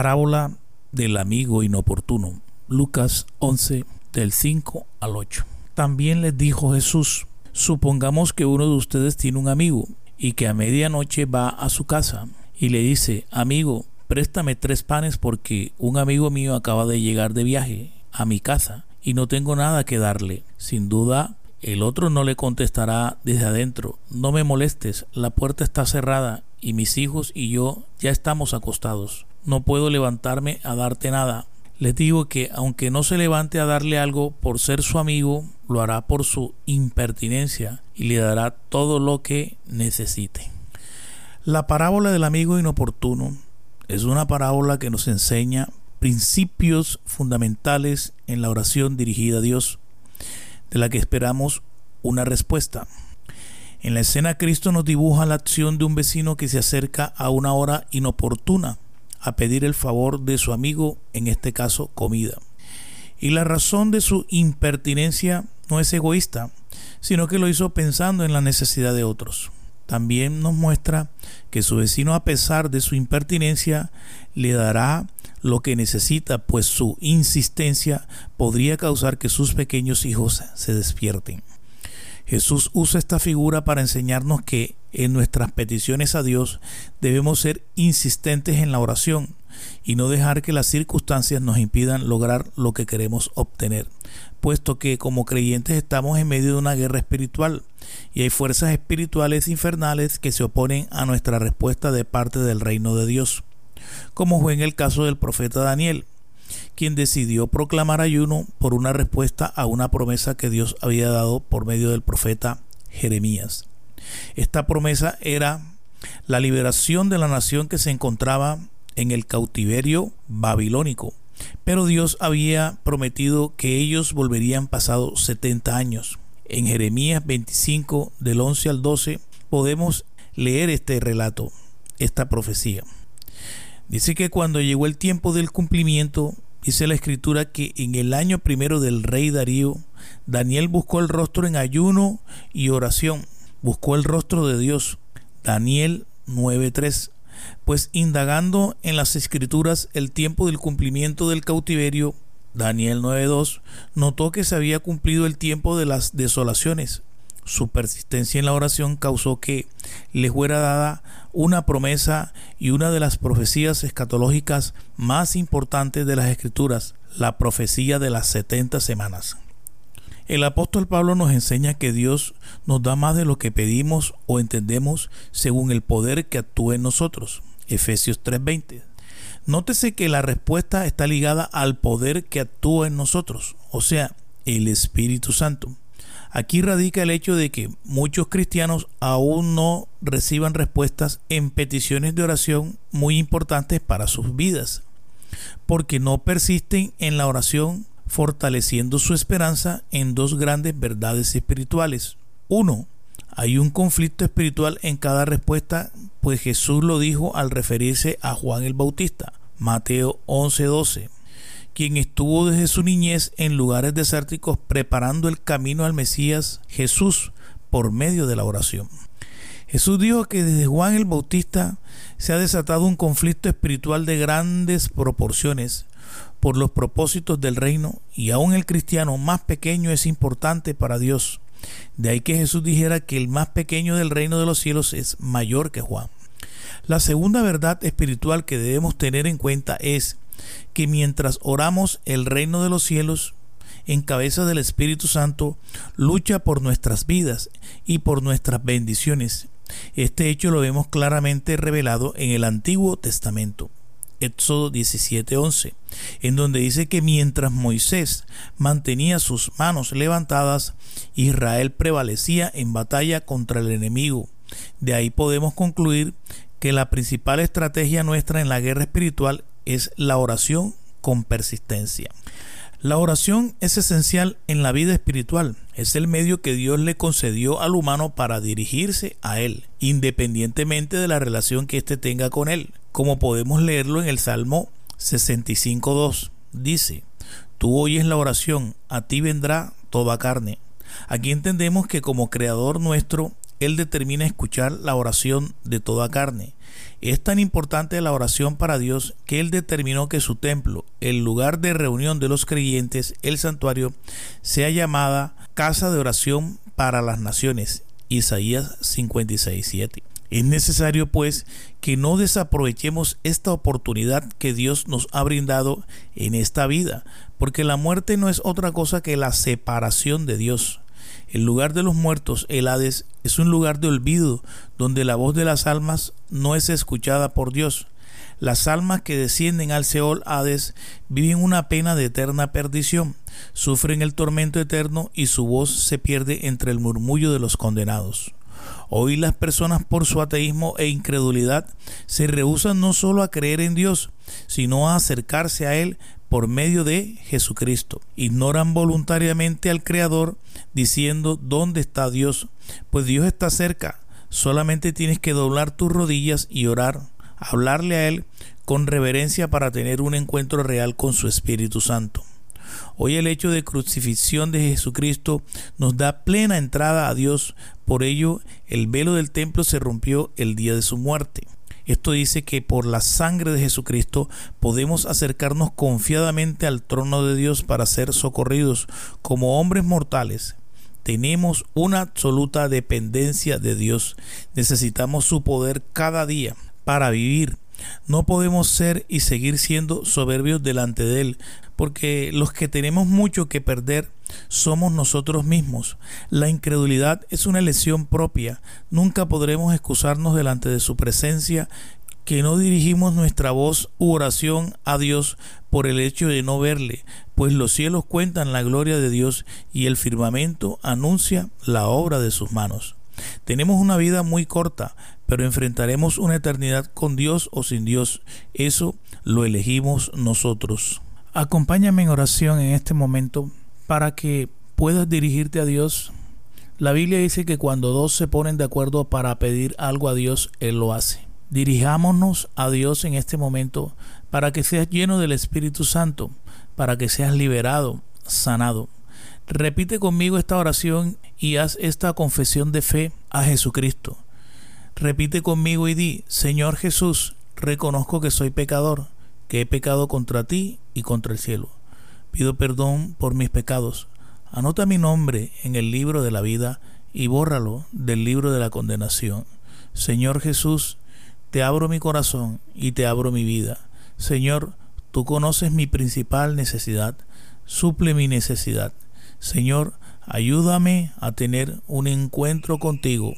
Parábola del amigo inoportuno. Lucas 11 del 5 al 8. También les dijo Jesús, supongamos que uno de ustedes tiene un amigo y que a medianoche va a su casa y le dice, amigo, préstame tres panes porque un amigo mío acaba de llegar de viaje a mi casa y no tengo nada que darle. Sin duda, el otro no le contestará desde adentro, no me molestes, la puerta está cerrada y mis hijos y yo ya estamos acostados. No puedo levantarme a darte nada. Les digo que aunque no se levante a darle algo por ser su amigo, lo hará por su impertinencia y le dará todo lo que necesite. La parábola del amigo inoportuno es una parábola que nos enseña principios fundamentales en la oración dirigida a Dios, de la que esperamos una respuesta. En la escena Cristo nos dibuja la acción de un vecino que se acerca a una hora inoportuna a pedir el favor de su amigo, en este caso comida. Y la razón de su impertinencia no es egoísta, sino que lo hizo pensando en la necesidad de otros. También nos muestra que su vecino, a pesar de su impertinencia, le dará lo que necesita, pues su insistencia podría causar que sus pequeños hijos se despierten. Jesús usa esta figura para enseñarnos que en nuestras peticiones a Dios debemos ser insistentes en la oración y no dejar que las circunstancias nos impidan lograr lo que queremos obtener, puesto que como creyentes estamos en medio de una guerra espiritual y hay fuerzas espirituales infernales que se oponen a nuestra respuesta de parte del reino de Dios, como fue en el caso del profeta Daniel quien decidió proclamar ayuno por una respuesta a una promesa que Dios había dado por medio del profeta Jeremías. Esta promesa era la liberación de la nación que se encontraba en el cautiverio babilónico. Pero Dios había prometido que ellos volverían pasados 70 años. En Jeremías 25 del 11 al 12 podemos leer este relato, esta profecía. Dice que cuando llegó el tiempo del cumplimiento, dice la escritura que en el año primero del rey Darío, Daniel buscó el rostro en ayuno y oración, buscó el rostro de Dios. Daniel 9.3. Pues indagando en las escrituras el tiempo del cumplimiento del cautiverio, Daniel 9.2 notó que se había cumplido el tiempo de las desolaciones, su persistencia en la oración causó que le fuera dada una promesa y una de las profecías escatológicas más importantes de las Escrituras, la profecía de las setenta semanas. El apóstol Pablo nos enseña que Dios nos da más de lo que pedimos o entendemos según el poder que actúa en nosotros. Efesios 3:20. Nótese que la respuesta está ligada al poder que actúa en nosotros, o sea, el Espíritu Santo. Aquí radica el hecho de que muchos cristianos aún no reciban respuestas en peticiones de oración muy importantes para sus vidas, porque no persisten en la oración fortaleciendo su esperanza en dos grandes verdades espirituales. Uno, hay un conflicto espiritual en cada respuesta, pues Jesús lo dijo al referirse a Juan el Bautista, Mateo 11:12 quien estuvo desde su niñez en lugares desérticos preparando el camino al Mesías Jesús por medio de la oración. Jesús dijo que desde Juan el Bautista se ha desatado un conflicto espiritual de grandes proporciones por los propósitos del reino y aún el cristiano más pequeño es importante para Dios. De ahí que Jesús dijera que el más pequeño del reino de los cielos es mayor que Juan. La segunda verdad espiritual que debemos tener en cuenta es que mientras oramos el reino de los cielos, en cabeza del Espíritu Santo, lucha por nuestras vidas y por nuestras bendiciones. Este hecho lo vemos claramente revelado en el Antiguo Testamento. Éxodo 17:11, en donde dice que mientras Moisés mantenía sus manos levantadas, Israel prevalecía en batalla contra el enemigo. De ahí podemos concluir que la principal estrategia nuestra en la guerra espiritual es la oración con persistencia. La oración es esencial en la vida espiritual. Es el medio que Dios le concedió al humano para dirigirse a Él, independientemente de la relación que éste tenga con Él. Como podemos leerlo en el Salmo 65.2. Dice, Tú oyes la oración, a ti vendrá toda carne. Aquí entendemos que como Creador nuestro, Él determina escuchar la oración de toda carne. Es tan importante la oración para Dios que Él determinó que su templo, el lugar de reunión de los creyentes, el santuario, sea llamada casa de oración para las naciones. Isaías 56.7. Es necesario, pues, que no desaprovechemos esta oportunidad que Dios nos ha brindado en esta vida, porque la muerte no es otra cosa que la separación de Dios. El lugar de los muertos, el Hades, es un lugar de olvido, donde la voz de las almas no es escuchada por Dios. Las almas que descienden al Seol Hades viven una pena de eterna perdición, sufren el tormento eterno y su voz se pierde entre el murmullo de los condenados. Hoy las personas por su ateísmo e incredulidad se rehusan no solo a creer en Dios, sino a acercarse a Él por medio de Jesucristo. Ignoran voluntariamente al Creador diciendo ¿dónde está Dios? Pues Dios está cerca. Solamente tienes que doblar tus rodillas y orar, hablarle a Él con reverencia para tener un encuentro real con su Espíritu Santo. Hoy el hecho de crucifixión de Jesucristo nos da plena entrada a Dios, por ello el velo del templo se rompió el día de su muerte. Esto dice que por la sangre de Jesucristo podemos acercarnos confiadamente al trono de Dios para ser socorridos como hombres mortales. Tenemos una absoluta dependencia de Dios. Necesitamos su poder cada día para vivir no podemos ser y seguir siendo soberbios delante de Él, porque los que tenemos mucho que perder somos nosotros mismos. La incredulidad es una lesión propia. Nunca podremos excusarnos delante de su presencia que no dirigimos nuestra voz u oración a Dios por el hecho de no verle, pues los cielos cuentan la gloria de Dios y el firmamento anuncia la obra de sus manos. Tenemos una vida muy corta, pero enfrentaremos una eternidad con Dios o sin Dios. Eso lo elegimos nosotros. Acompáñame en oración en este momento para que puedas dirigirte a Dios. La Biblia dice que cuando dos se ponen de acuerdo para pedir algo a Dios, Él lo hace. Dirijámonos a Dios en este momento para que seas lleno del Espíritu Santo, para que seas liberado, sanado. Repite conmigo esta oración y haz esta confesión de fe a Jesucristo. Repite conmigo y di, Señor Jesús, reconozco que soy pecador, que he pecado contra ti y contra el cielo. Pido perdón por mis pecados. Anota mi nombre en el libro de la vida y bórralo del libro de la condenación. Señor Jesús, te abro mi corazón y te abro mi vida. Señor, tú conoces mi principal necesidad. Suple mi necesidad. Señor, ayúdame a tener un encuentro contigo